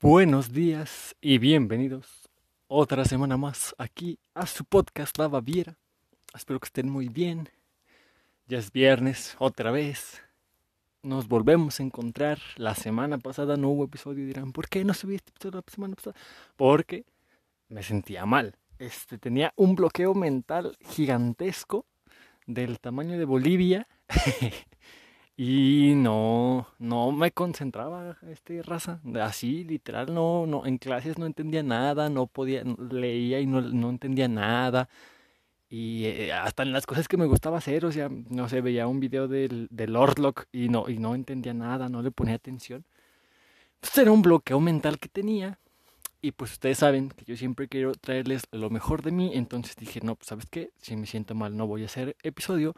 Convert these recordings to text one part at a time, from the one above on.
Buenos días y bienvenidos otra semana más aquí a su podcast La Baviera. Espero que estén muy bien. Ya es viernes otra vez. Nos volvemos a encontrar. La semana pasada no hubo episodio. Dirán, ¿por qué no subí este episodio la semana pasada? Porque me sentía mal. Este tenía un bloqueo mental gigantesco del tamaño de Bolivia. Y no, no me concentraba este raza, así literal no, no, en clases no entendía nada, no podía, leía y no, no entendía nada. Y eh, hasta en las cosas que me gustaba hacer, o sea, no sé, veía un video del, del Lordlock y no, y no entendía nada, no le ponía atención. Pues era un bloqueo mental que tenía. Y pues ustedes saben que yo siempre quiero traerles lo mejor de mí. Entonces dije, no, pues sabes qué, si me siento mal no voy a hacer episodio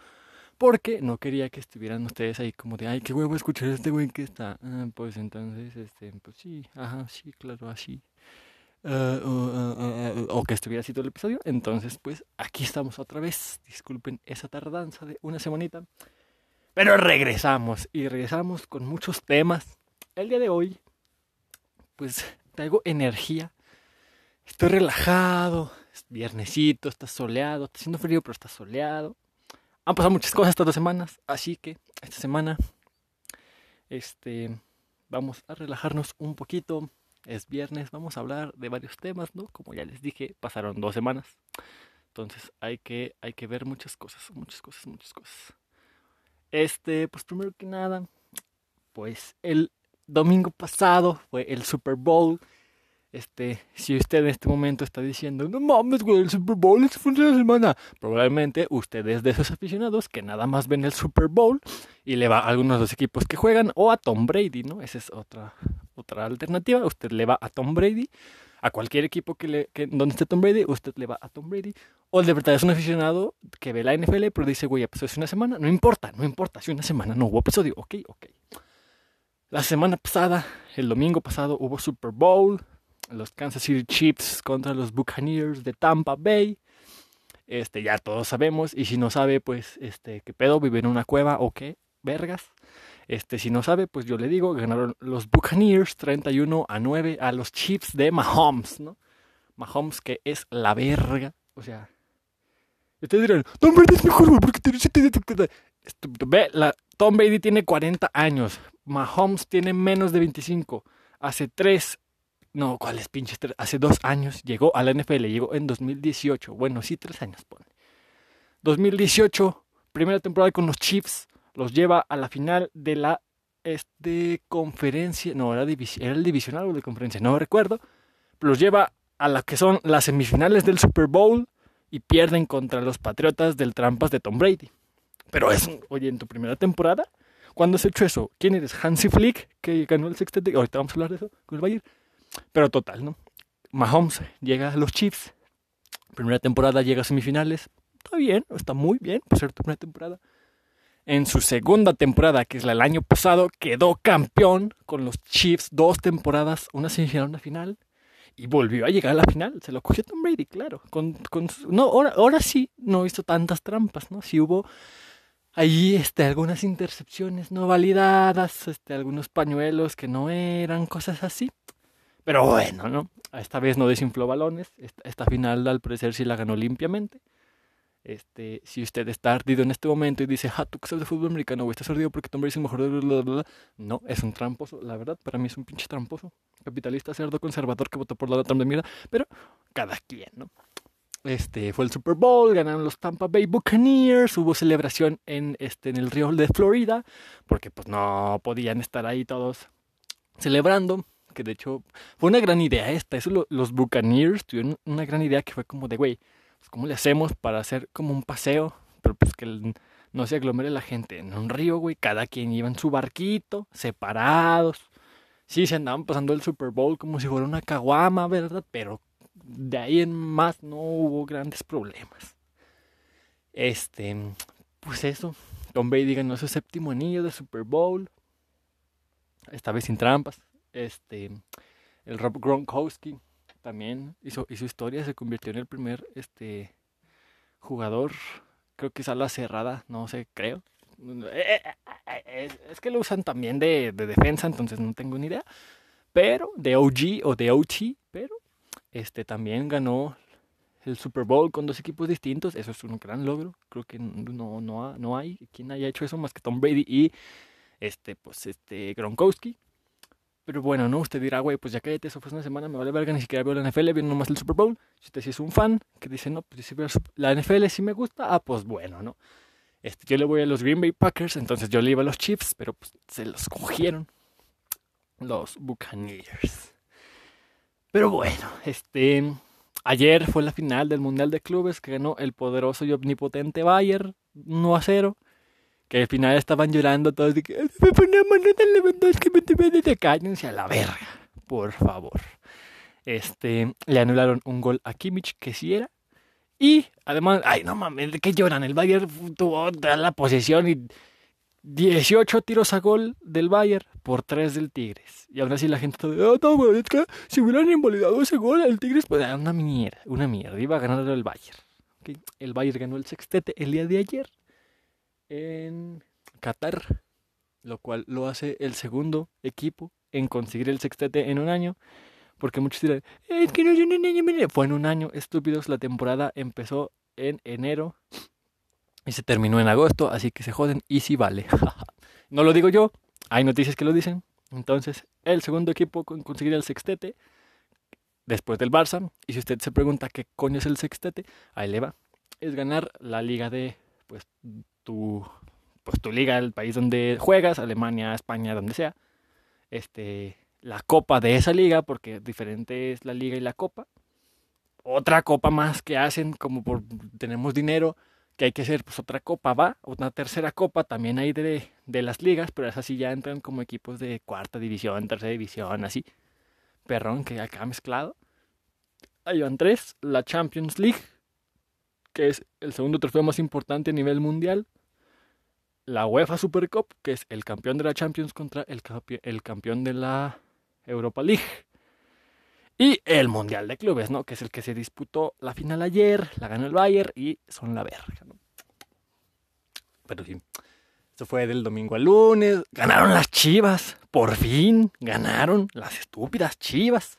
porque no quería que estuvieran ustedes ahí como de, ay, qué huevo escuchar a este güey que está. Ah, pues entonces, este, pues sí, ajá, sí, claro, así. Uh, uh, o que estuviera así todo el episodio. Entonces, pues aquí estamos otra vez. Disculpen esa tardanza de una semanita. Pero regresamos y regresamos con muchos temas. El día de hoy, pues traigo energía. Estoy relajado. Es viernesito, está soleado. Está haciendo frío, pero está soleado han pasado muchas cosas estas dos semanas, así que esta semana este vamos a relajarnos un poquito. Es viernes, vamos a hablar de varios temas, ¿no? Como ya les dije, pasaron dos semanas. Entonces hay que, hay que ver muchas cosas, muchas cosas, muchas cosas. Este, pues primero que nada, pues el domingo pasado fue el Super Bowl este, si usted en este momento está diciendo, no mames, güey, el Super Bowl es fin de semana, probablemente usted es de esos aficionados que nada más ven el Super Bowl y le va a algunos de los equipos que juegan o a Tom Brady, ¿no? Esa es otra, otra alternativa. Usted le va a Tom Brady, a cualquier equipo que le, que, donde esté Tom Brady, usted le va a Tom Brady. O de verdad es un aficionado que ve la NFL, pero dice, güey, pues es una semana, no importa, no importa, si una semana no hubo episodio, ok, ok. La semana pasada, el domingo pasado, hubo Super Bowl, los Kansas City Chiefs contra los Buccaneers de Tampa Bay. Este, ya todos sabemos. Y si no sabe, pues, este, ¿qué pedo? ¿Vive en una cueva o qué? Vergas. Este, si no sabe, pues yo le digo, ganaron los Buccaneers 31 a 9 a los Chiefs de Mahomes, ¿no? Mahomes que es la verga. O sea, ustedes dirán, Tom Brady es mejor, porque tiene Ve, la, Tom Brady tiene 40 años. Mahomes tiene menos de 25. Hace 3 no, ¿cuáles pinches? Hace dos años llegó a la NFL, llegó en 2018. Bueno, sí, tres años, pone. 2018, primera temporada con los Chiefs, los lleva a la final de la este, conferencia, no, era, era el divisional o de conferencia, no recuerdo, los lleva a la que son las semifinales del Super Bowl y pierden contra los Patriotas del Trampas de Tom Brady. Pero es, oye, en tu primera temporada, ¿cuándo has hecho eso? ¿Quién eres? Hansi Flick, que ganó el sextete, ahorita vamos a hablar de eso. Pero total, ¿no? Mahomes llega a los Chiefs. Primera temporada llega a semifinales. Está bien, está muy bien por ser tu primera temporada. En su segunda temporada, que es la del año pasado, quedó campeón con los Chiefs dos temporadas, una semifinal, una final. Y volvió a llegar a la final. Se lo cogió Tom Brady, claro. Con, con no, ahora, ahora sí no hizo tantas trampas, ¿no? Sí hubo ahí este, algunas intercepciones no validadas, este, algunos pañuelos que no eran, cosas así. Pero bueno, ¿no? Esta vez no desinfló balones. Esta, final, al parecer, sí la ganó limpiamente. Este, si usted está ardido en este momento y dice, ah, tú que sabes de fútbol americano, o estás ardido porque Tom Brady es el mejor de No, es un tramposo, la verdad, para mí es un pinche tramposo. Capitalista, cerdo, conservador que votó por la Trump de mierda, pero cada quien, ¿no? Este, fue el Super Bowl, ganaron los Tampa Bay Buccaneers, hubo celebración en, este, en el río de Florida, porque pues no podían estar ahí todos celebrando que de hecho fue una gran idea esta. Eso los Buccaneers tuvieron una gran idea que fue como de, güey, pues, ¿cómo le hacemos para hacer como un paseo? Pero pues que no se aglomere la gente en un río, güey. Cada quien iba en su barquito, separados. Sí, se andaban pasando el Super Bowl como si fuera una caguama, ¿verdad? Pero de ahí en más no hubo grandes problemas. Este, pues eso. Tom Brady ganó su séptimo anillo de Super Bowl. Esta vez sin trampas. Este, el Rob Gronkowski también hizo, hizo historia, se convirtió en el primer este, jugador, creo que es a la cerrada, no sé, creo. Eh, eh, eh, es, que lo usan también de, defensa, entonces no tengo ni idea. pero de OG o de OT, pero este también ganó el Super Bowl con dos equipos distintos, eso es un gran logro. Creo que no, no, no hay quien haya hecho eso más que Tom Brady y este, pues, este, Gronkowski. Pero bueno, ¿no? Usted dirá, güey, pues ya cállate, eso fue una semana, me vale verga, ni siquiera veo la NFL, viendo nomás el Super Bowl. Si usted sí es un fan, que dice, no, pues si veo la NFL sí me gusta, ah, pues bueno, ¿no? Este, yo le voy a los Green Bay Packers, entonces yo le iba a los Chiefs, pero pues se los cogieron los Buccaneers. Pero bueno, este, ayer fue la final del Mundial de Clubes que ganó el poderoso y omnipotente Bayern 1 a 0 que al final estaban llorando todos de que me ponemos no que me te de cállense a la verga, por favor. Este, le anularon un gol a Kimmich que sí era. Y además, ay no mames, ¿de qué lloran? El Bayern tuvo la posesión y 18 tiros a gol del Bayern por 3 del Tigres. Y aún así la gente de, oh, no, es que si hubieran invalidado ese gol al Tigres, pues era una mierda, una mierda. Iba a ganar el Bayern. El Bayern ganó el sextete el día de ayer en Qatar, lo cual lo hace el segundo equipo en conseguir el sextete en un año. Porque muchos dirán, que no un año, fue en un año, estúpidos, la temporada empezó en enero y se terminó en agosto, así que se joden y sí vale. no lo digo yo, hay noticias que lo dicen. Entonces, el segundo equipo en conseguir el sextete, después del Barça, y si usted se pregunta qué coño es el sextete, ahí le va, es ganar la liga de pues tu, pues, tu liga, el país donde juegas, Alemania, España, donde sea, este, la copa de esa liga, porque diferente es la liga y la copa. Otra copa más que hacen, como por tenemos dinero, que hay que hacer pues otra copa, va, una tercera copa también hay de, de las ligas, pero esas sí ya entran como equipos de cuarta división, tercera división, así. Perrón, que acá mezclado. Ahí van tres, la Champions League, que es el segundo trofeo más importante a nivel mundial la UEFA Super Cup, que es el campeón de la Champions contra el, el campeón de la Europa League. Y el Mundial de Clubes, ¿no? Que es el que se disputó la final ayer, la ganó el Bayern y son la verga, ¿no? Pero sí, esto fue del domingo al lunes. Ganaron las chivas, por fin ganaron las estúpidas chivas.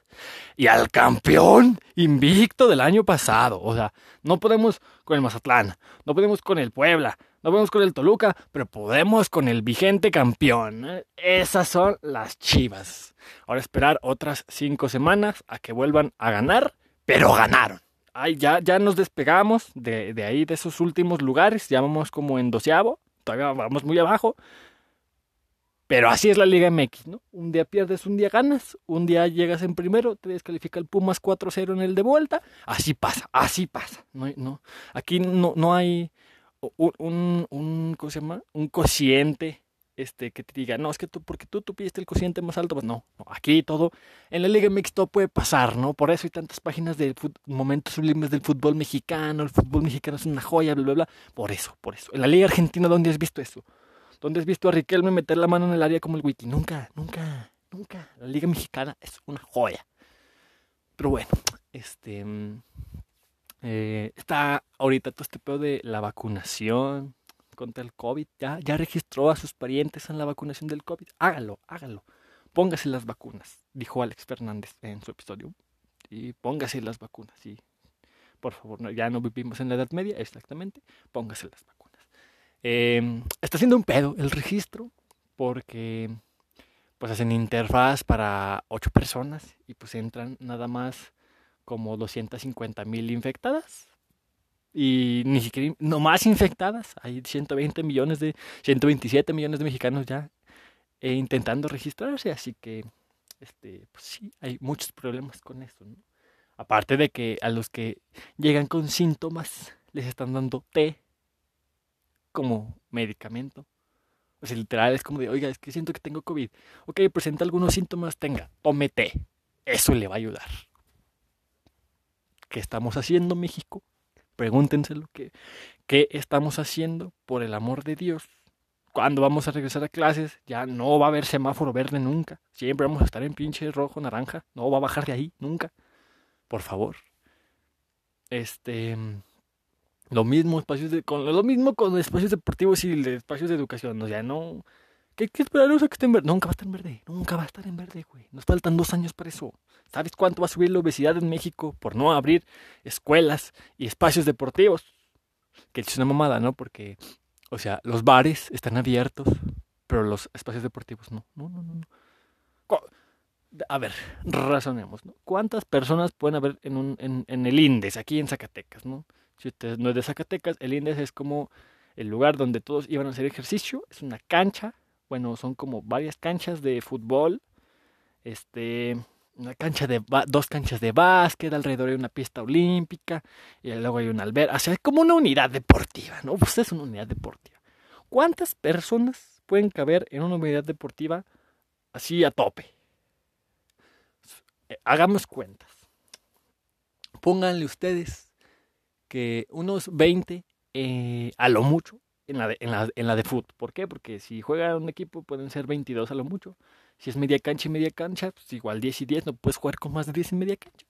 Y al campeón invicto del año pasado. O sea, no podemos con el Mazatlán, no podemos con el Puebla, no podemos con el Toluca, pero podemos con el vigente campeón. Esas son las chivas. Ahora esperar otras cinco semanas a que vuelvan a ganar, pero ganaron. Ay, ya, ya nos despegamos de, ahí, de esos últimos lugares. Ya vamos como en doceavo. Vamos muy abajo. Pero así es la Liga MX, ¿no? Un día pierdes, un día ganas, un día llegas en primero, te descalifica el Pumas 4-0 en el de vuelta. Así pasa, así pasa. No, no, aquí no, no hay un, un, ¿cómo se llama? Un cociente este, que te diga, no, es que tú, porque tú, tú pidiste el cociente más alto, pues no, aquí todo, en la Liga MX todo puede pasar, ¿no? Por eso hay tantas páginas de momentos sublimes del fútbol mexicano, el fútbol mexicano es una joya, bla, bla, bla, por eso, por eso. En la Liga Argentina, ¿dónde has visto eso? ¿Dónde has visto a Riquelme meter la mano en el área como el wiki? Nunca, nunca, nunca. La Liga Mexicana es una joya. Pero bueno, este... Mm, eh, está ahorita todo este pedo de la vacunación contra el COVID. Ya, ya registró a sus parientes en la vacunación del COVID. Hágalo, hágalo. Póngase las vacunas, dijo Alex Fernández en su episodio. Y póngase las vacunas, sí. Por favor, ya no vivimos en la Edad Media, exactamente. Póngase las vacunas. Em, está haciendo un pedo el registro porque pues hacen interfaz para ocho personas y pues entran nada más como 250 mil infectadas. Y ni siquiera, no más infectadas. Hay 120 millones de, 127 millones de mexicanos ya eh, intentando registrarse. Así que, este, pues sí, hay muchos problemas con esto, Aparte de que a los que llegan con síntomas les están dando té como medicamento. O sea, literal es como de, oiga, es que siento que tengo COVID. Ok, presenta algunos síntomas, tenga, tome té. Eso le va a ayudar. ¿Qué estamos haciendo, México? Pregúntense lo que ¿qué estamos haciendo por el amor de Dios? Cuando vamos a regresar a clases, ya no va a haber semáforo verde nunca. Siempre vamos a estar en pinche rojo, naranja. No va a bajar de ahí nunca. Por favor. Este lo mismo espacios de, con lo mismo con espacios deportivos y espacios de educación, o sea, no ¿Qué, qué esperamos a que esté en verde? Nunca va a estar en verde. Nunca va a estar en verde, güey. Nos faltan dos años para eso. ¿Sabes cuánto va a subir la obesidad en México por no abrir escuelas y espacios deportivos? Que es una mamada, ¿no? Porque, o sea, los bares están abiertos, pero los espacios deportivos no. No, no, no. no. A ver, razonemos, ¿no? ¿Cuántas personas pueden haber en, un, en, en el INDES, aquí en Zacatecas, ¿no? Si usted no es de Zacatecas, el INDES es como el lugar donde todos iban a hacer ejercicio. Es una cancha, bueno, son como varias canchas de fútbol, este, una cancha de dos canchas de básquet, alrededor hay una pista olímpica, y luego hay un albergue, o sea, es como una unidad deportiva, ¿no? Pues es una unidad deportiva. ¿Cuántas personas pueden caber en una unidad deportiva así a tope? Hagamos cuentas. Pónganle ustedes que unos 20 eh, a lo mucho en la, de, en, la, en la de fútbol. ¿Por qué? Porque si juega un equipo pueden ser 22 a lo mucho. Si es media cancha y media cancha, pues igual 10 y 10, no puedes jugar con más de 10 en media cancha.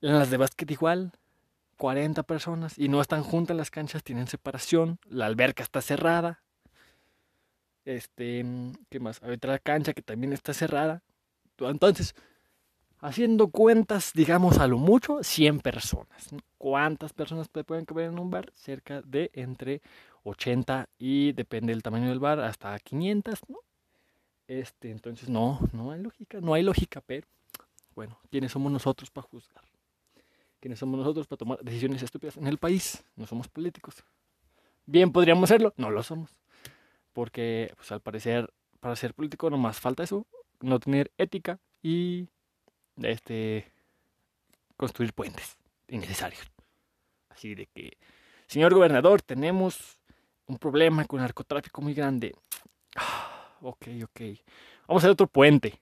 En las de básquet igual, 40 personas y no están juntas las canchas, tienen separación, la alberca está cerrada. Este, ¿qué más? Hay otra cancha que también está cerrada. Entonces, haciendo cuentas, digamos a lo mucho, 100 personas. ¿Cuántas personas pueden caber en un bar? Cerca de entre 80 y depende del tamaño del bar, hasta 500, ¿no? Este, entonces no, no hay lógica, no hay lógica, pero bueno, ¿quiénes somos nosotros para juzgar? ¿Quiénes somos nosotros para tomar decisiones estúpidas en el país? No somos políticos. Bien podríamos serlo, no lo somos. Porque, pues al parecer, para ser político no más falta eso, no tener ética y este construir puentes innecesarios. Así de que, señor gobernador, tenemos un problema con narcotráfico muy grande. Ah, ok, ok. Vamos a hacer otro puente.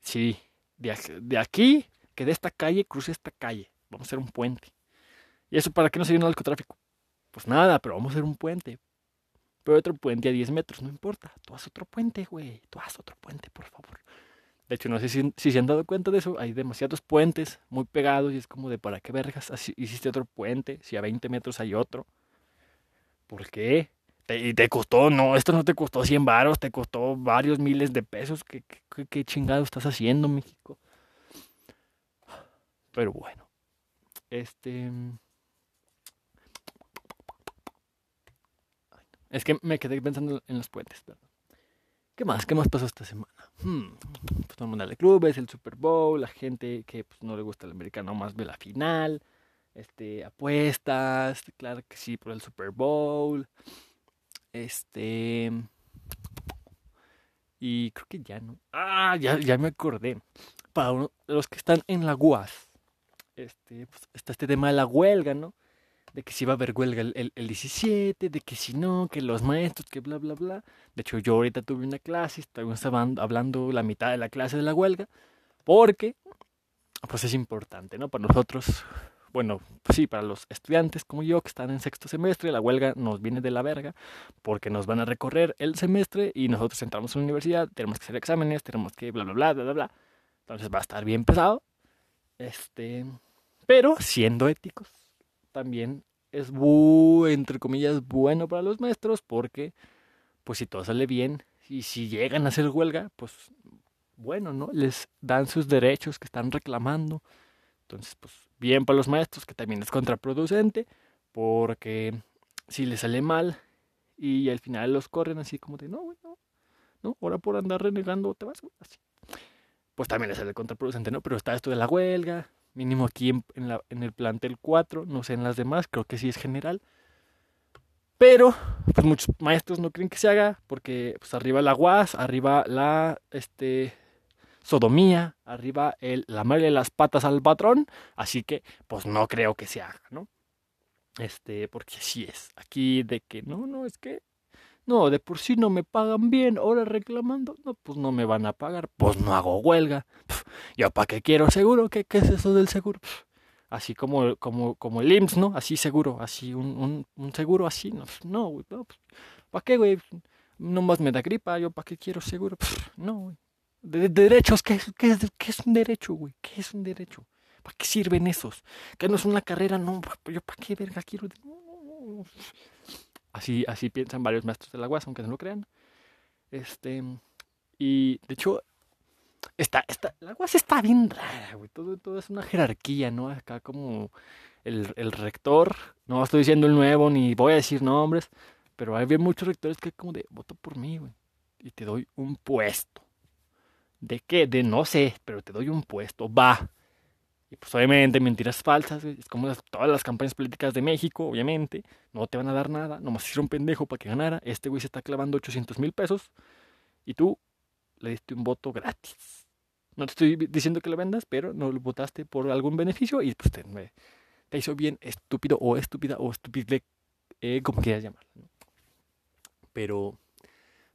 Sí, de, de aquí, que de esta calle cruce esta calle. Vamos a hacer un puente. ¿Y eso para qué no se viene el narcotráfico? Pues nada, pero vamos a hacer un puente. Pero otro puente a 10 metros, no importa. Tú haz otro puente, güey. Tú haz otro puente, por favor. De hecho, no sé si, si, se han dado cuenta de eso. Hay demasiados puentes muy pegados y es como de para qué vergas hiciste otro puente si a 20 metros hay otro. ¿Por qué? y te costó, no, esto no te costó 100 varos, te costó varios miles de pesos. ¿Qué, qué, qué chingado estás haciendo, México? Pero bueno, este... Es que me quedé pensando en los puentes. ¿Qué más? ¿Qué más pasó esta semana? Hmm, pues todo el mundo de clubes, el Super Bowl, la gente que pues, no le gusta el americano más ve la final, este, apuestas, claro que sí, por el Super Bowl, este, y creo que ya no, ah, ya, ya me acordé, para uno, los que están en la UAS, este, pues, está este tema de la huelga, ¿no? De que si va a haber huelga el, el, 17, de que si no, que los maestros, que bla, bla, bla. De hecho, yo ahorita tuve una clase, estaban hablando la mitad de la clase de la huelga, porque, pues es importante, ¿no? Para nosotros, bueno, pues sí, para los estudiantes como yo que están en sexto semestre, la huelga nos viene de la verga, porque nos van a recorrer el semestre y nosotros entramos a la universidad, tenemos que hacer exámenes, tenemos que bla, bla, bla, bla, bla, bla. Entonces va a estar bien pesado. Este, pero siendo éticos, también es, entre comillas, bueno para los maestros porque, pues si todo sale bien y si llegan a hacer huelga, pues bueno, ¿no? Les dan sus derechos que están reclamando. Entonces, pues bien para los maestros, que también es contraproducente, porque si les sale mal y al final los corren así como de, no, no, no, ahora por andar renegando te vas, así. Pues también les sale contraproducente, ¿no? Pero está esto de la huelga, mínimo aquí en, la, en, el plantel 4, no sé en las demás, creo que sí es general. Pero, pues muchos maestros no creen que se haga, porque pues arriba la UAS, arriba la este, sodomía, arriba el lamerle las patas al patrón, así que pues no creo que se haga, ¿no? Este, porque así es. Aquí de que no, no, es que no, de por sí no me pagan bien, ahora reclamando, no, pues no me van a pagar, pues no hago huelga. Yo para qué quiero seguro, ¿qué, qué es eso del seguro? así como, como, como el IMSS, ¿no? Así seguro, así un, un, un seguro así, no, no, güey, no, pues, ¿para qué, güey? Nomás me da gripa, yo para qué quiero seguro, no, güey. De, de, derechos, ¿qué es, qué, ¿qué es un derecho, güey? ¿Qué es un derecho? ¿Para qué sirven esos? Que no es una carrera, no, yo para qué verga quiero. No, no, no. Así, así piensan varios maestros de la UAS, aunque no lo crean. Este, y de hecho, está, está, la UAS está bien rara, güey. Todo, todo es una jerarquía, ¿no? Acá como el, el rector, no estoy diciendo el nuevo ni voy a decir nombres, pero hay muchos rectores que como de, voto por mí, güey. Y te doy un puesto. ¿De qué? De no sé, pero te doy un puesto. Va. Y pues obviamente mentiras falsas. Es como todas las campañas políticas de México, obviamente. No te van a dar nada. Nomás hicieron un pendejo para que ganara. Este güey se está clavando 800 mil pesos. Y tú le diste un voto gratis. No te estoy diciendo que lo vendas, pero no lo votaste por algún beneficio y pues te, te hizo bien estúpido o estúpida o estúpide, eh, como quieras llamarlo. Pero,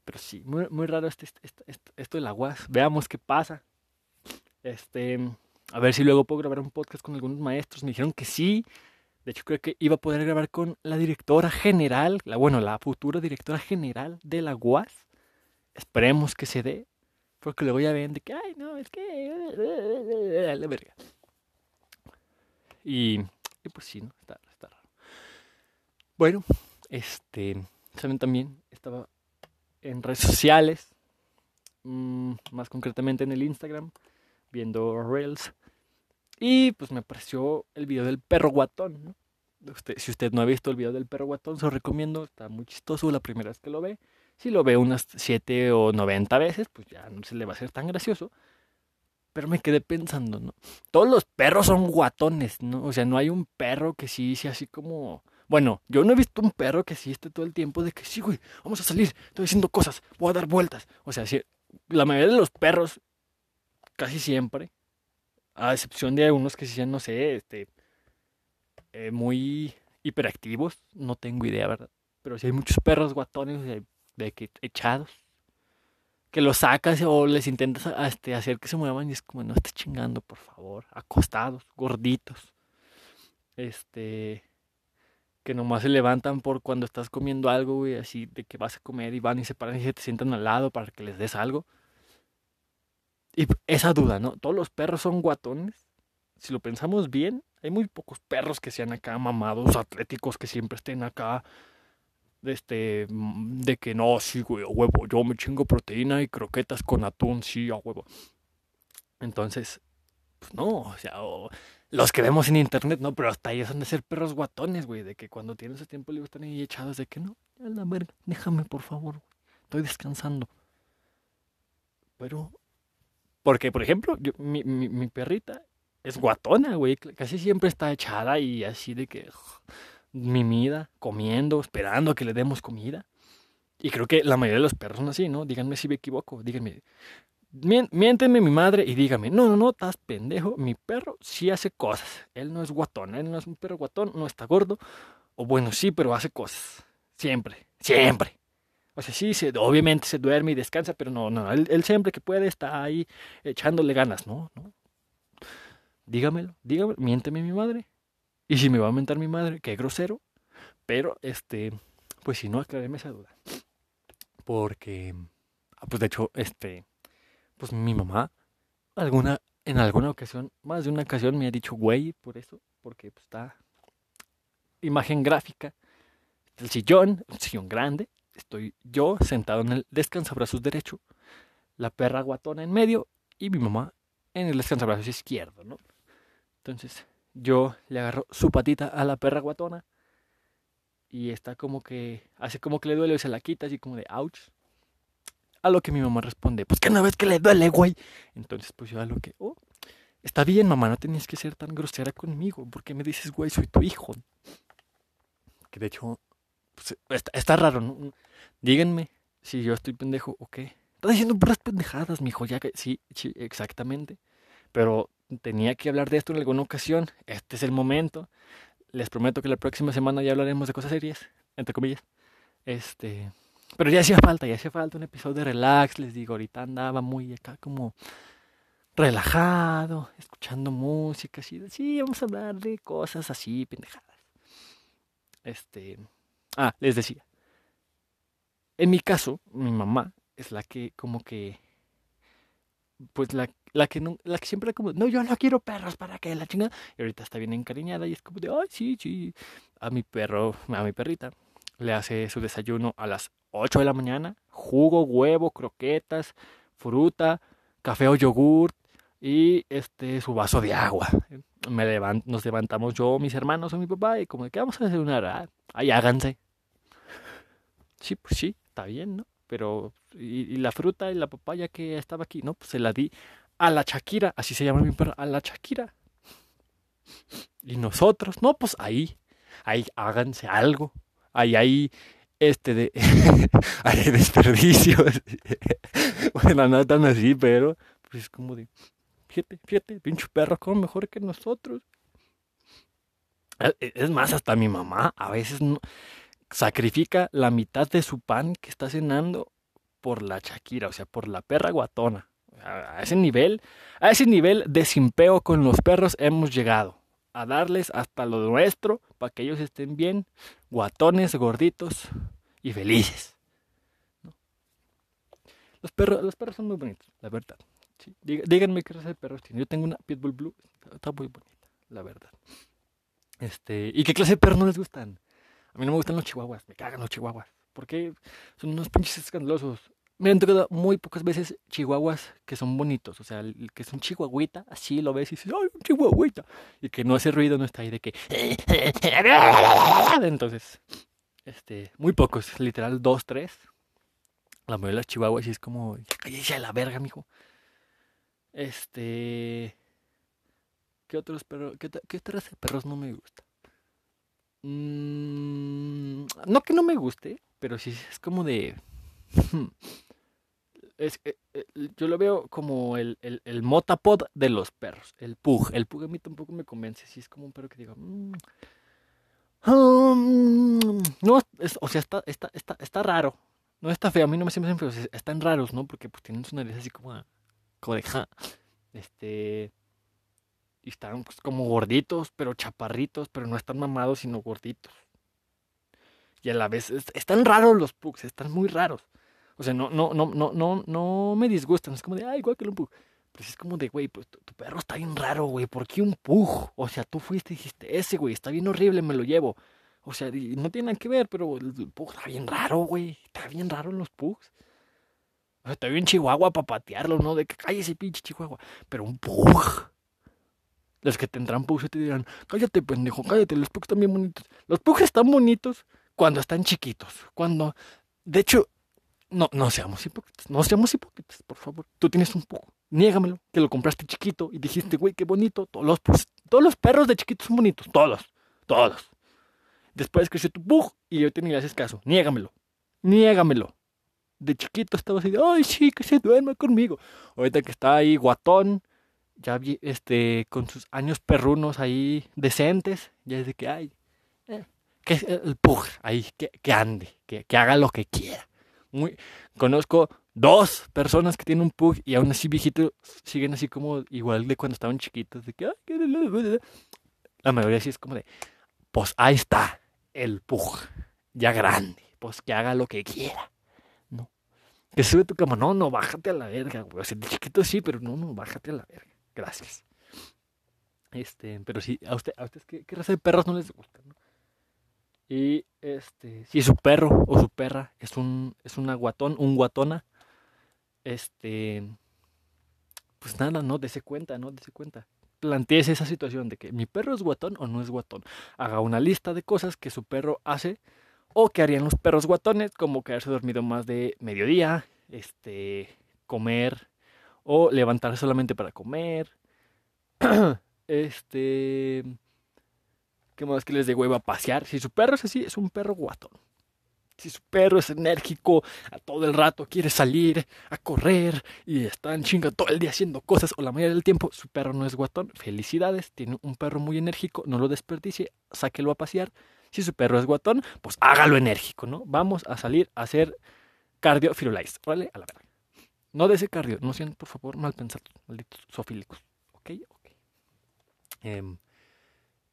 pero sí, muy, muy raro este, este, este, esto de la UAS. Veamos qué pasa. Este, a ver si luego puedo grabar un podcast con algunos maestros. Me dijeron que sí. De hecho, creo que iba a poder grabar con la directora general, la, bueno, la futura directora general de la UAS. Esperemos que se dé. Porque luego ya ven de que, ay, no, es que. La verga. Y, y pues sí, ¿no? Está, está raro. Bueno, este. Saben también, estaba en redes sociales, mmm, más concretamente en el Instagram, viendo Reels. Y pues me apareció el video del perro guatón, ¿no? Si usted no ha visto el video del perro guatón, se lo recomiendo. Está muy chistoso la primera vez que lo ve. Si lo ve unas 7 o 90 veces, pues ya no se le va a hacer tan gracioso. Pero me quedé pensando, ¿no? Todos los perros son guatones, ¿no? O sea, no hay un perro que sí sea así como... Bueno, yo no he visto un perro que sí esté todo el tiempo de que sí, güey, vamos a salir, estoy haciendo cosas, voy a dar vueltas. O sea, la mayoría de los perros, casi siempre, a excepción de algunos que sean, no sé, este, eh, muy hiperactivos, no tengo idea, ¿verdad? Pero si hay muchos perros guatones, de que echados que los sacas o les intentas este, hacer que se muevan y es como no estés chingando por favor acostados gorditos este que nomás se levantan por cuando estás comiendo algo güey así de que vas a comer y van y se paran y se te sientan al lado para que les des algo y esa duda no todos los perros son guatones si lo pensamos bien hay muy pocos perros que sean acá mamados atléticos que siempre estén acá de este de que no, sí, güey, a huevo, yo me chingo proteína y croquetas con atún, sí, a huevo. Entonces, pues no, o sea, los que vemos en internet, no, pero hasta ellos han de ser perros guatones, güey, de que cuando tienen ese tiempo libre están ahí echados de que no, a la verga, déjame por favor, estoy descansando. Pero, porque, por ejemplo, yo, mi, mi, perrita es guatona, güey, casi siempre está echada y así de que mimida, comiendo, esperando a que le demos comida. Y creo que la mayoría de los perros son así, ¿no? Díganme si me equivoco, díganme. Miénteme mi madre y dígame, no, no, no, estás pendejo, mi perro sí hace cosas. Él no es guatón, él no es un perro guatón, no está gordo. O bueno, sí, pero hace cosas. Siempre, siempre. O sea, sí, se, obviamente se duerme y descansa, pero no, no, él, él siempre que puede está ahí echándole ganas, ¿no? ¿no? Dígamelo, dígamelo, miénteme mi madre. Y si me va a mentar mi madre, qué grosero. Pero, este, pues si no, aclareme esa duda. Porque, ah, pues de hecho, este, pues mi mamá, alguna, en alguna ocasión, más de una ocasión me ha dicho güey por eso, porque pues, está imagen gráfica el sillón, un sillón grande, estoy yo sentado en el descansabrazos derecho, la perra guatona en medio y mi mamá en el descansabrazos izquierdo, ¿no? Entonces, yo le agarro su patita a la perra guatona y está como que hace como que le duele y se la quita así como de ouch. A lo que mi mamá responde, pues que no ves que le duele, güey. Entonces pues yo a lo que, oh, está bien mamá, no tenías que ser tan grosera conmigo. ¿Por qué me dices, güey, soy tu hijo? Que de hecho, pues, está, está, raro, ¿no? Díganme si yo estoy pendejo o qué. Estás diciendo puras pendejadas, mijo, ya que sí, sí, exactamente. Pero tenía que hablar de esto en alguna ocasión. Este es el momento. Les prometo que la próxima semana ya hablaremos de cosas serias, entre comillas. Este, pero ya hacía falta, ya hacía falta un episodio de relax, les digo, ahorita andaba muy acá como relajado, escuchando música, así, sí, vamos a hablar de cosas así, pendejadas. Este, ah, les decía. En mi caso, mi mamá es la que como que pues la, la que no, la que siempre como, no, yo no quiero perros para que la chingada. Y ahorita está bien encariñada y es como de, ay, sí, sí. A mi perro, a mi perrita, le hace su desayuno a las 8 de la mañana, jugo, huevo, croquetas, fruta, café o yogurt y este su vaso de agua. Me nos levantamos yo, mis hermanos o mi papá y como que vamos a hacer una ahí háganse. Sí, pues sí, está bien, ¿no? Pero y, la fruta y la papaya que estaba aquí, no, pues se la di a la Shakira, así se llama mi perro, a la Shakira. Y nosotros, no, pues ahí, ahí háganse algo. Ahí hay este de hay desperdicios. bueno, no tan así, pero pues es como de fíjate, fíjate, pinche perro como mejor que nosotros. E, es más, hasta mi mamá a veces no, sacrifica la mitad de su pan que está cenando por la Shakira, o sea, por la perra guatona. A ese nivel, a ese nivel de simpeo con los perros hemos llegado. A darles hasta lo nuestro para que ellos estén bien, guatones, gorditos y felices. Los, perros, los perros son muy bonitos, la verdad. Díganme qué raza de perros tienen. Yo tengo una Pitbull Blue, está muy bonita, la verdad. Este, ¿Y qué clase de perros no les gustan? A mí no me gustan los chihuahuas, me cagan los chihuahuas. Porque son unos pinches escandalosos. Me han tocado muy pocas veces chihuahuas que son bonitos. O sea, el que es un chihuahuita, así lo ves y dices, ¡ay, un chihuahuita! Y que no hace ruido, no está ahí de que. Entonces, este, muy pocos, literal, dos, tres. La mayoría de las chihuahuas y es como, cállese a la verga, mijo. Este. ¿Qué otros perros? ¿Qué, qué otras perros no me gustan? Mm, no que no me guste, pero sí es como de... Es, eh, eh, yo lo veo como el, el, el, motapod de los perros, el pug. El pug a mí tampoco me convence, sí es como un perro que digo... Mm, um, no, o sea, está, está, está, está raro. No está feo, a mí no me siempre feo, están raros, ¿no? Porque pues tienen su nariz así como, como este y están pues, como gorditos, pero chaparritos, pero no están mamados, sino gorditos. Y a la vez están raros los pugs, están muy raros. O sea, no, no, no, no, no, no me disgustan. Es como de, ay, igual que un pug. Pero es como de, güey, pues tu, perro está bien raro, güey. ¿Por qué un pug? O sea, tú fuiste y dijiste, ese, güey, está bien horrible, me lo llevo. O sea, no tiene nada que ver, pero el pug está bien raro, güey. Está bien raro en los pugs. O sea, está bien chihuahua para patearlo, ¿no? De que ese pinche chihuahua. Pero un pug. Los que tendrán pugs y te dirán, cállate pendejo, cállate, los pugs están bien bonitos. Los pugs están bonitos cuando están chiquitos. Cuando, de hecho, no, no seamos hipócritas, no seamos hipócritas, por favor. Tú tienes un pug, niégamelo, que lo compraste chiquito y dijiste, güey, qué bonito. Todos los, todos los perros de chiquitos son bonitos, todos, todos. Después creció tu pug y yo te ni le haces caso, niégamelo, niégamelo. De chiquito estaba así, ay, sí, que se duerma conmigo. Ahorita que está ahí guatón, ya este, con sus años perrunos ahí decentes, ya es de que, ay, eh, que el pug, ahí, que, que ande, que, que, haga lo que quiera. Muy, conozco dos personas que tienen un pug y aún así viejitos siguen así como igual de cuando estaban chiquitos, de que, ay, la mayoría sí es como de, pues ahí está el pug, ya grande, pues que haga lo que quiera. No. Que sube tu cama, no, no, bájate a la verga, güey. O sea, de chiquito sí, pero no, no, bájate a la verga. Gracias. Este, pero sí, a usted, a ustedes qué, raza de perros no les gusta, Y este, si su perro o su perra es un, es una guatón, un guatona, este, pues nada, no, dese cuenta, no, dese cuenta. Plantees esa situación de que mi perro es guatón o no es guatón. Haga una lista de cosas que su perro hace o que harían los perros guatones, como quedarse dormido más de mediodía, este, comer o levantarse solamente para comer. este. ¿Qué más que les de hueva pasear? Si su perro es así, es un perro guatón. Si su perro es enérgico, a todo el rato quiere salir a correr y está en chinga todo el día haciendo cosas o la mayoría del tiempo, su perro no es guatón. Felicidades, tiene un perro muy enérgico, no lo desperdicie, sáquelo a pasear. Si su perro es guatón, pues hágalo enérgico, ¿no? Vamos a salir a hacer cardio firulais. Órale, a la verga. No de ese cardio, no sean por favor mal pensados, malditos sofílicos. ¿Ok? Ok. Em,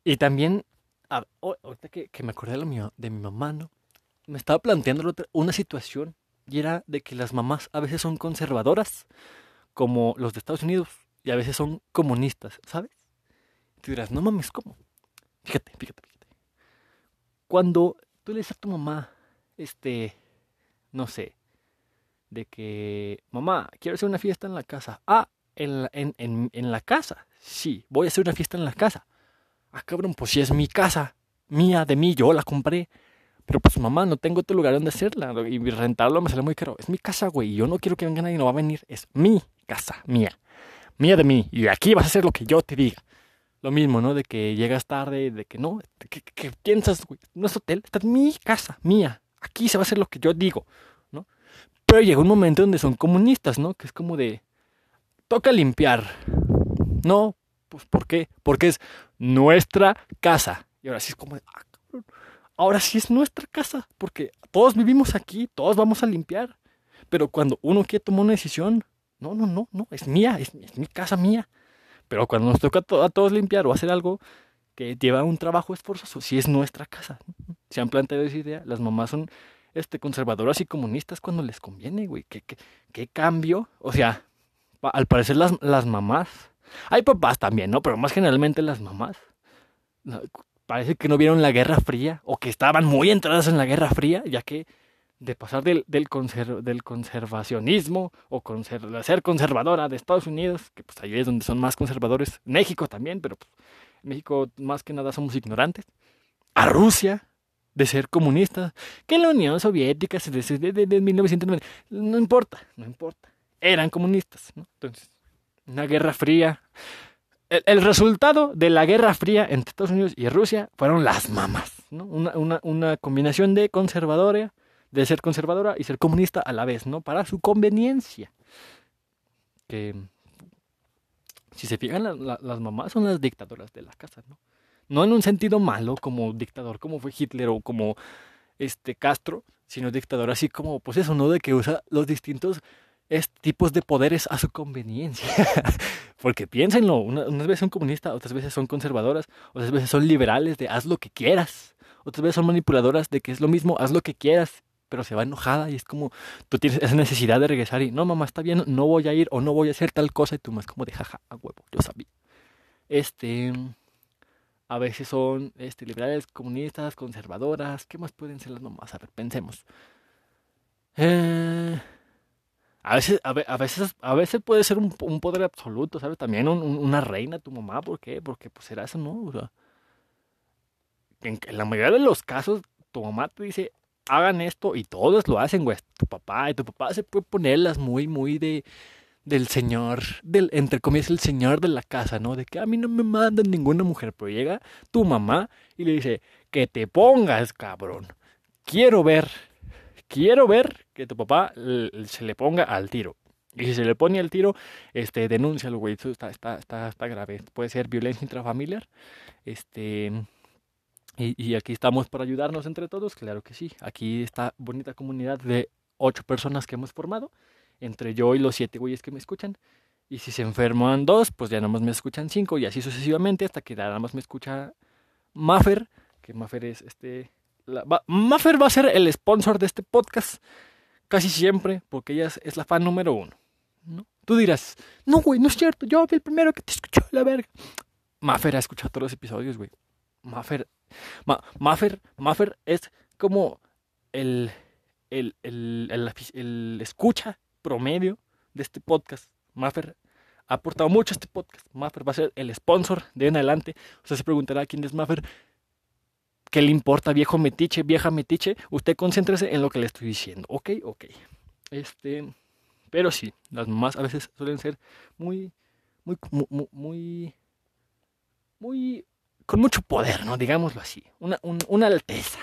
y también, ahorita que, me acordé de, mío, de mi mamá, ¿no? Me estaba planteando una situación y era de que las mamás a veces son conservadoras, como los de Estados Unidos, y a veces son comunistas, ¿sabes? Y tú dirás, no mames, ¿cómo? Fíjate, fíjate, fíjate. Cuando tú le dices a tu mamá, este, no sé, de que, mamá, quiero hacer una fiesta en la casa. Ah, en la, en, en, en la casa. Sí, voy a hacer una fiesta en la casa. Ah, cabrón, pues si es mi casa, mía, de mí, yo la compré. Pero pues mamá, no tengo otro lugar donde hacerla. Y rentarlo me sale muy caro. Es mi casa, güey. Y yo no quiero que venga nadie, no va a venir. Es mi casa, mía. Mía de mí. Y aquí vas a hacer lo que yo te diga. Lo mismo, ¿no? De que llegas tarde, de que no. ¿Qué, qué piensas, güey? No es hotel, está en mi casa, mía. Aquí se va a hacer lo que yo digo, ¿no? Pero llega un momento donde son comunistas, ¿no? Que es como de. Toca limpiar. No, pues ¿por qué? Porque es nuestra casa. Y ahora sí es como de. Ah, ahora sí es nuestra casa, porque todos vivimos aquí, todos vamos a limpiar. Pero cuando uno quiere tomar una decisión, no, no, no, no, es mía, es, mi casa mía. Pero cuando nos toca a todos limpiar o hacer algo que lleva un trabajo esforzoso, sí es nuestra casa. Se han planteado esa idea, las mamás son este, conservadoras y comunistas cuando les conviene, güey. ¿Qué, qué, cambio? O sea, al parecer las, las mamás, hay papás también, ¿no? Pero más generalmente las mamás parece que no vieron la Guerra Fría o que estaban muy entradas en la Guerra Fría, ya que de pasar del, del, del conservacionismo o ser conservadora de Estados Unidos, que pues ahí es donde son más conservadores, México también, pero pues, México más que nada somos ignorantes, a Rusia, de ser comunista, que la Unión Soviética desde, de 1990, no importa, no importa, eran comunistas, ¿no? Entonces, una guerra fría, el, resultado de la Guerra Fría entre Estados Unidos y Rusia fueron las mamas. Una, una, una combinación de conservadora, de ser conservadora y ser comunista a la vez, ¿no? Para su conveniencia. Que si se fijan, las mamás son las dictadoras de la casa, ¿no? No en un sentido malo, como dictador, como fue Hitler o como este Castro, sino dictador así como, pues eso, ¿no? De que usa los distintos tipos de poderes a su conveniencia. Porque piénsenlo, unas veces son comunistas, otras veces son conservadoras, otras veces son liberales de haz lo que quieras, otras veces son manipuladoras de que es lo mismo, haz lo que quieras, pero se va enojada y es como tú tienes esa necesidad de regresar y no mamá está bien, no voy a ir o no voy a hacer tal cosa y tú más como de jaja, a huevo, yo sabía. Este a veces son este, liberales, comunistas, conservadoras, ¿qué más pueden ser las mamás? A ver, pensemos. Eh, a veces, a, veces, a veces puede ser un, poder absoluto, ¿sabes? También una reina, tu mamá, ¿por qué? Porque pues será eso, ¿no? O sea, en, la mayoría de los casos, tu mamá te dice, hagan esto y todos lo hacen, güey. Tu papá, y tu papá se puede ponerlas muy, muy de del señor, del, entre comillas, el señor de la casa, ¿no? De que a mí no me mandan ninguna mujer, pero llega tu mamá y le dice, que te pongas, cabrón. Quiero ver quiero ver que tu papá se le ponga al tiro. Y si se le pone al tiro, este, denúncialo, güey. Está, está, está, está grave. Puede ser violencia intrafamiliar. Este. Y, aquí estamos para ayudarnos entre todos, claro que sí. Aquí está bonita comunidad de ocho personas que hemos formado, entre yo y los siete güeyes que me escuchan. Y si se enferman dos, pues ya nada más me escuchan cinco, y así sucesivamente, hasta que nada más me escucha Maffer, que Maffer es este Maffer va a ser el sponsor de este podcast casi siempre, porque ella es, la fan número uno. ¿no? Tú dirás, no, güey, no es cierto, yo fui el primero que te escuchó, la verga. Maffer ha escuchado todos los episodios, güey. Maffer, Maffer, Maffer es como el, el, el, el, escucha promedio de este podcast. Maffer ha aportado mucho a este podcast. Maffer va a ser el sponsor de en adelante. Sea, se preguntará quién es Maffer. ¿Qué le importa, viejo metiche, vieja metiche? Usted concéntrese en lo que le estoy diciendo. Ok, ok. Este, pero sí, las mamás a veces suelen ser muy, muy, muy, muy con mucho poder, ¿no? Digámoslo así. Una, una alteza.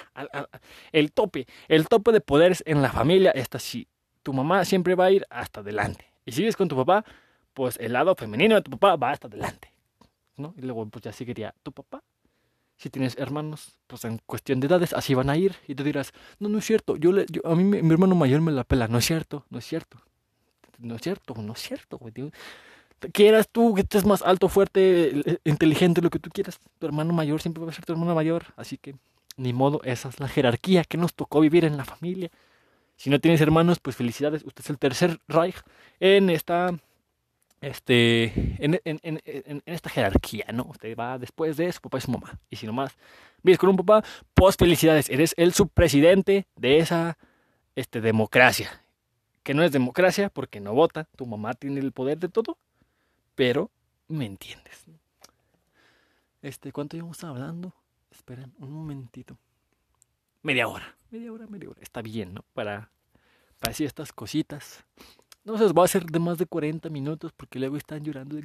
El tope. El tope de poderes en la familia está así. Tu mamá siempre va a ir hasta adelante. Y si vives con tu papá, pues el lado femenino de tu papá va hasta adelante. ¿No? Y luego, pues ya seguiría tu papá si tienes hermanos, pues en cuestión de edades así van a ir. Y tú dirás, no, no es cierto, yo, le, a mí mi, hermano mayor me la pela. No es cierto, no es cierto. No es cierto, no es cierto, güey. Quieras tú que estés más alto, fuerte, inteligente, lo que tú quieras. Tu hermano mayor siempre va a ser tu hermano mayor. Así que, ni modo, esa es la jerarquía que nos tocó vivir en la familia. Si no tienes hermanos, pues felicidades. Usted es el tercer Reich en esta este, en, en, en, en, esta jerarquía, ¿no? Usted va después de su papá y su mamá. Y si nomás vives con un papá, pues felicidades, eres el subpresidente de esa este, democracia. que no es democracia porque no vota, tu mamá tiene el poder de todo, pero me entiendes. Este, ¿cuánto llevamos hablando? Esperen un momentito. Media hora, media hora, media hora. Está bien, ¿no? Para, para decir estas cositas. No se va a hacer de más de 40 minutos porque luego están llorando.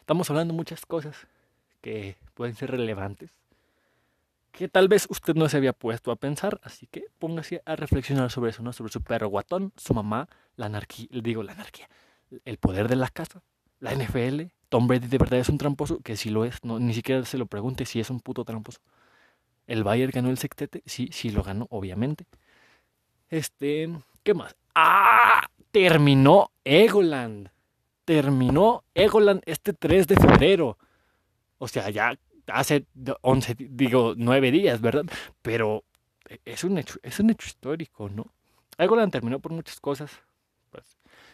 Estamos hablando muchas cosas que pueden ser relevantes que tal vez usted no se había puesto a pensar, así que póngase a reflexionar sobre eso, ¿no? Sobre su perro guatón, su mamá, la anarquía, digo la anarquía, el poder de la casa, la NFL, Tom Brady de verdad es un tramposo, que si lo es, no, ni siquiera se lo pregunte si es un puto tramposo. El Bayern ganó el sextete, sí, sí lo ganó, obviamente. Este, ¿qué más? ¡Ah! Terminó Egoland. Terminó Egoland este 3 de febrero. O sea, ya hace 11, digo, 9 días, ¿verdad? Pero es un hecho, es un hecho histórico, ¿no? Egoland terminó por muchas cosas.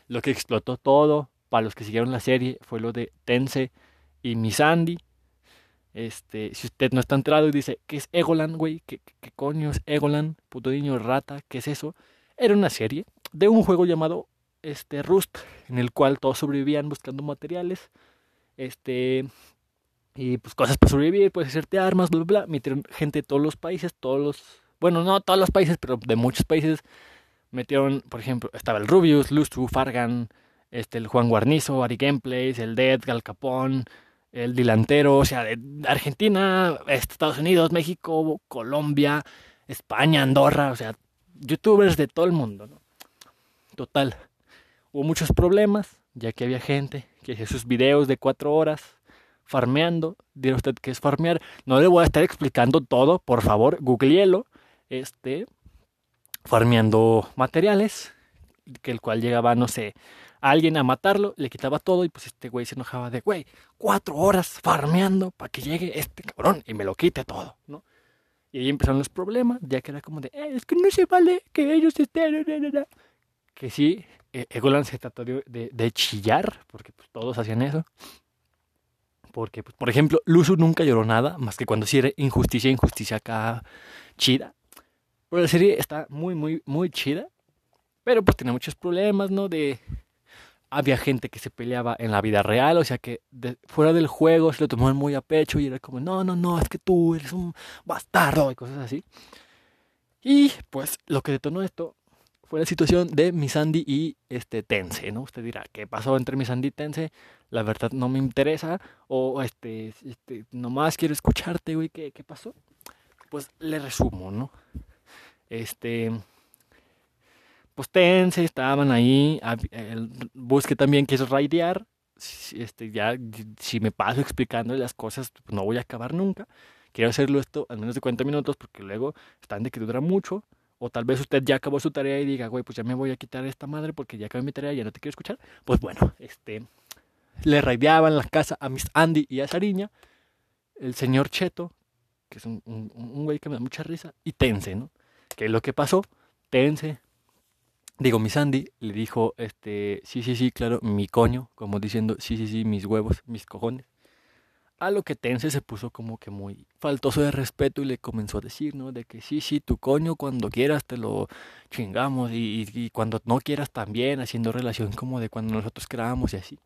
Lo que explotó todo, para los que siguieron la serie, fue lo de Tense y Misandi. Este, si usted no está entrado y dice, ¿qué es Egoland, güey? ¿Qué, ¿Qué, coño es Egoland? Puto niño rata, ¿qué es eso? Era una serie de un juego llamado este, Rust, en el cual todos sobrevivían buscando materiales. Este, y pues cosas para sobrevivir, puedes hacerte armas, bla, bla, bla. Metieron gente de todos los países, todos los... Bueno, no todos los países, pero de muchos países. Metieron, por ejemplo, estaba el Rubius, Lustru, Fargan, este, el Juan Guarnizo, Ari Gameplays, el Dead, Gal Capón, el Dilantero, o sea, de Argentina, Estados Unidos, México, Colombia, España, Andorra, o sea, youtubers de todo el mundo, ¿no? Total. Hubo muchos problemas, ya que había gente que hacía sus videos de cuatro horas farmeando. Dirá usted que es farmear. No le voy a estar explicando todo, por favor, googleelo. Este, farmeando materiales, que el cual llegaba, no sé, alguien a matarlo, le quitaba todo y pues este güey se enojaba de, güey, cuatro horas farmeando para que llegue este cabrón y me lo quite todo, ¿no? Y ahí empezaron los problemas, ya que era como de, eh, es que no se vale que ellos estén... Que sí, e-, Egolan se trató de, de, de chillar, porque pues todos hacían eso. Porque, pues, por ejemplo, Luzu nunca lloró nada, más que cuando sí era injusticia, injusticia acá chida. Pero la serie está muy, muy, muy chida. Pero pues tiene muchos problemas, ¿no? De... Había gente que se peleaba en la vida real, o sea que fuera del juego se lo tomaban muy a pecho y era como, no, no, no, es que tú eres un bastardo y cosas así. Y pues lo que detonó esto fue la situación de Misandi y este Tense, ¿no? Usted dirá, ¿qué pasó entre Misandi y Tense? La verdad no me interesa o este, este nomás quiero escucharte, güey, ¿qué, ¿qué pasó? Pues le resumo, ¿no? Este pues Tense estaban ahí, busque también quiso raidear, este ya si me paso explicando las cosas, pues no voy a acabar nunca. Quiero hacerlo esto al menos de 40 minutos porque luego están de que dura mucho o tal vez usted ya acabó su tarea y diga, güey, pues ya me voy a quitar esta madre porque ya acabé mi tarea ya no te quiero escuchar. Pues bueno, este, le raideaban la casa a Miss Andy y a Sariña, el señor Cheto, que es un, un, güey que me da mucha risa, y Tense, ¿no? Que lo que pasó, Tense, digo, Miss Andy le dijo, este, sí, sí, sí, claro, mi coño, como diciendo, sí, sí, sí, mis huevos, mis cojones. A lo que Tense se puso como que muy faltoso de respeto y le comenzó a decir, ¿no? De que sí, sí, tu coño cuando quieras te lo chingamos y, y, cuando no quieras también, haciendo relación como de cuando nosotros querábamos y así.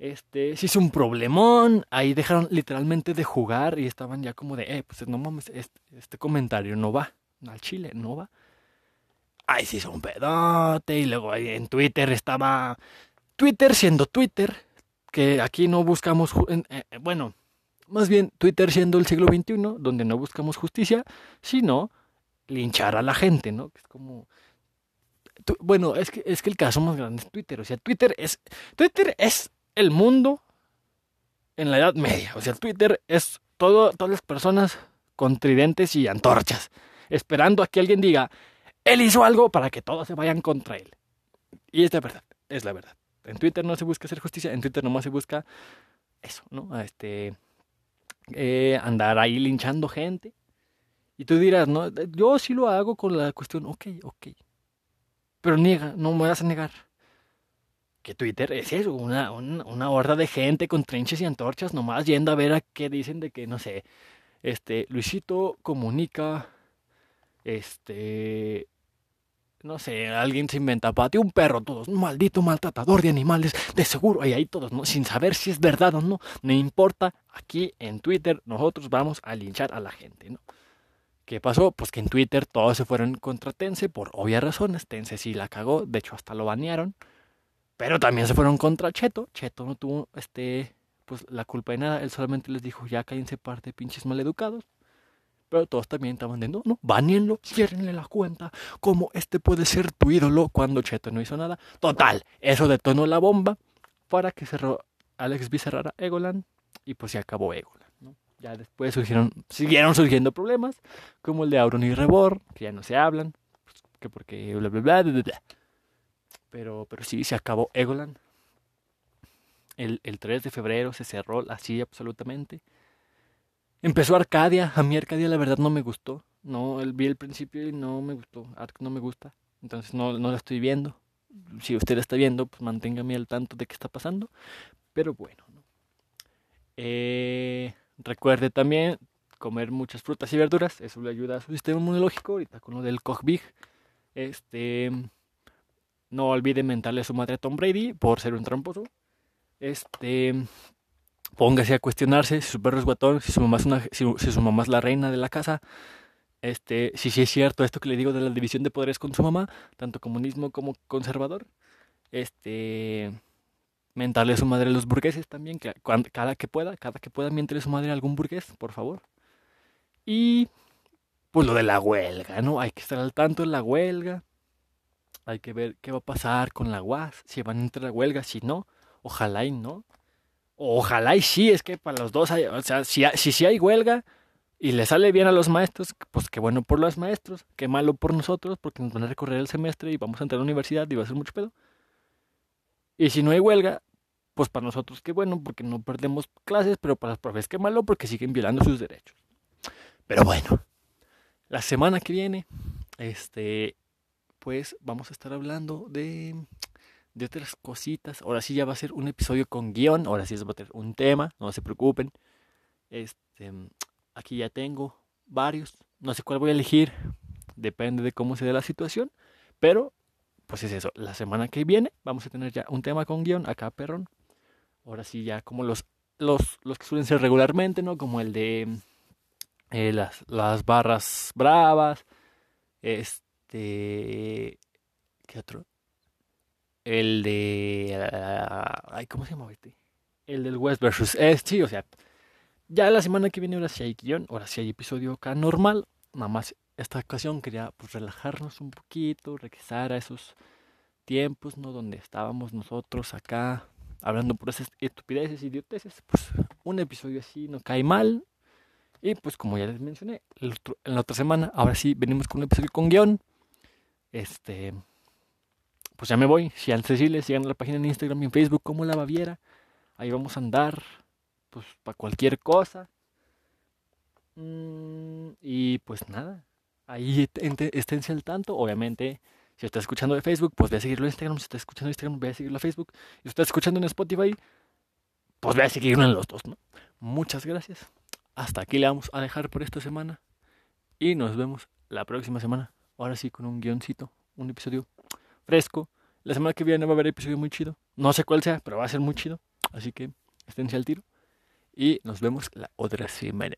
Este, sí es un problemón, ahí dejaron literalmente de jugar y estaban ya como de, eh, pues no mames, este, este comentario no va, al chile no va. Ahí sí es un pedote y luego ahí en Twitter estaba Twitter siendo Twitter que aquí no buscamos, eh, eh, bueno, más bien Twitter siendo el siglo XXI, donde no buscamos justicia, sino linchar a la gente, ¿no? Es como, bueno, es que, es que el caso más grande es Twitter, o sea, Twitter es, Twitter es el mundo en la Edad Media, o sea, Twitter es todo, todas las personas con tridentes y antorchas, esperando a que alguien diga, él hizo algo para que todos se vayan contra él. Y es la verdad, es la verdad. En Twitter no se busca hacer justicia, en Twitter nomás se busca eso, ¿no? Este, eh, andar ahí linchando gente. Y tú dirás, no, yo sí lo hago con la cuestión, ok, ok. Pero niega, no me vas a negar. Que Twitter es eso, una, una, una horda de gente con trinches y antorchas, nomás yendo a ver a qué dicen de que, no sé, este, Luisito comunica, este, no sé, alguien se inventa, ti un perro, todos, un maldito maltratador de animales, de seguro, y ahí todos, ¿no? Sin saber si es verdad o no, no importa, aquí en Twitter nosotros vamos a linchar a la gente, ¿no? ¿Qué pasó? Pues que en Twitter todos se fueron contra Tense por obvias razones, Tense sí la cagó, de hecho hasta lo banearon, pero también se fueron contra Cheto, Cheto no tuvo, este, pues la culpa de nada, él solamente les dijo, ya cállense parte pinches maleducados, pero todos también estaban de, no, no, baníenlo, ciérrenle la cuenta. ¿Cómo este puede ser tu ídolo cuando Cheto no hizo nada? Total, eso detonó la bomba para que cerró Alex Bizarrara Egoland y pues se acabó Egoland. Ya después surgieron, siguieron surgiendo problemas, como el de Auron y Rebor, que ya no se hablan, que porque bla bla bla bla bla. Pero, pero sí, se acabó Egoland. El, el 3 de febrero se cerró así absolutamente. Empezó Arcadia. A mí Arcadia la verdad no me gustó. No, vi el principio y no me gustó. Arc no me gusta. Entonces no, no la estoy viendo. Si usted la está viendo, pues manténgame al tanto de qué está pasando. Pero bueno. Eh, recuerde también comer muchas frutas y verduras. Eso le ayuda a su sistema inmunológico. Ahorita con lo del Big. Este. No olvide mentarle a su madre a Tom Brady por ser un tramposo. Este póngase a cuestionarse si su perro es guatón, si su mamá es, una, si, su mamá es la reina de la casa, este, si es cierto esto que le digo de la división de poderes con su mamá, tanto comunismo como conservador, este, mentarle a su madre a los burgueses también, cada que pueda, cada que pueda mientras su madre a algún burgués, por favor. Y pues lo de la huelga, ¿no? Hay que estar al tanto de la huelga. Hay que ver qué va a pasar con la UAS, si van a entrar a huelga, si no, ojalá y no. Ojalá y sí, es que para los dos hay, o sea, si, si, hay huelga y le sale bien a los maestros, pues qué bueno por los maestros, qué malo por nosotros, porque nos van a recorrer el semestre y vamos a entrar a la universidad y va a ser mucho pedo. Y si no hay huelga, pues para nosotros qué bueno, porque no perdemos clases, pero para los profes qué malo, porque siguen violando sus derechos. Pero bueno, la semana que viene, este, pues vamos a estar hablando de de otras cositas. Ahora sí ya va a ser un episodio con guion. Ahora sí va a tener un tema. No se preocupen. Este, aquí ya tengo varios. No sé cuál voy a elegir. Depende de cómo se dé la situación. Pero, pues es eso. La semana que viene vamos a tener ya un tema con guion. Acá, perrón. Ahora sí ya como los, los, los que suelen ser regularmente, ¿no? Como el de eh, las, las barras bravas. Este... ¿Qué otro? El de... Ay, ¿cómo se llama este? El del West versus East, sí, o sea, ya la semana que viene ahora sí hay guion, ahora sí hay episodio acá normal, nada más esta ocasión quería pues relajarnos un poquito, regresar a esos tiempos, ¿no? Donde estábamos nosotros acá hablando por esas estupideces, idioteces, pues un episodio así no cae mal. Y pues como ya les mencioné, en la otra semana, ahora sí venimos con un episodio con guion. Este, pues ya me voy. Si al Cecilia, sigan la página en Instagram y en Facebook como La Baviera. Ahí vamos a andar, pues para cualquier cosa. Mm, y pues nada, ahí esténse al tanto. Obviamente, si está escuchando de Facebook, pues ve a seguirlo en Instagram. Si está escuchando en Instagram, ve a seguirlo en Facebook. Si está escuchando en Spotify, pues ve a seguirlo en los dos, ¿no? Muchas gracias. Hasta aquí le vamos a dejar por esta semana. Y nos vemos la próxima semana. Ahora sí, con un guioncito, un episodio fresco. La semana que viene va a haber episodio muy chido. No sé cuál sea, pero va a ser muy chido. Así que esténse al tiro. Y nos vemos la otra semana.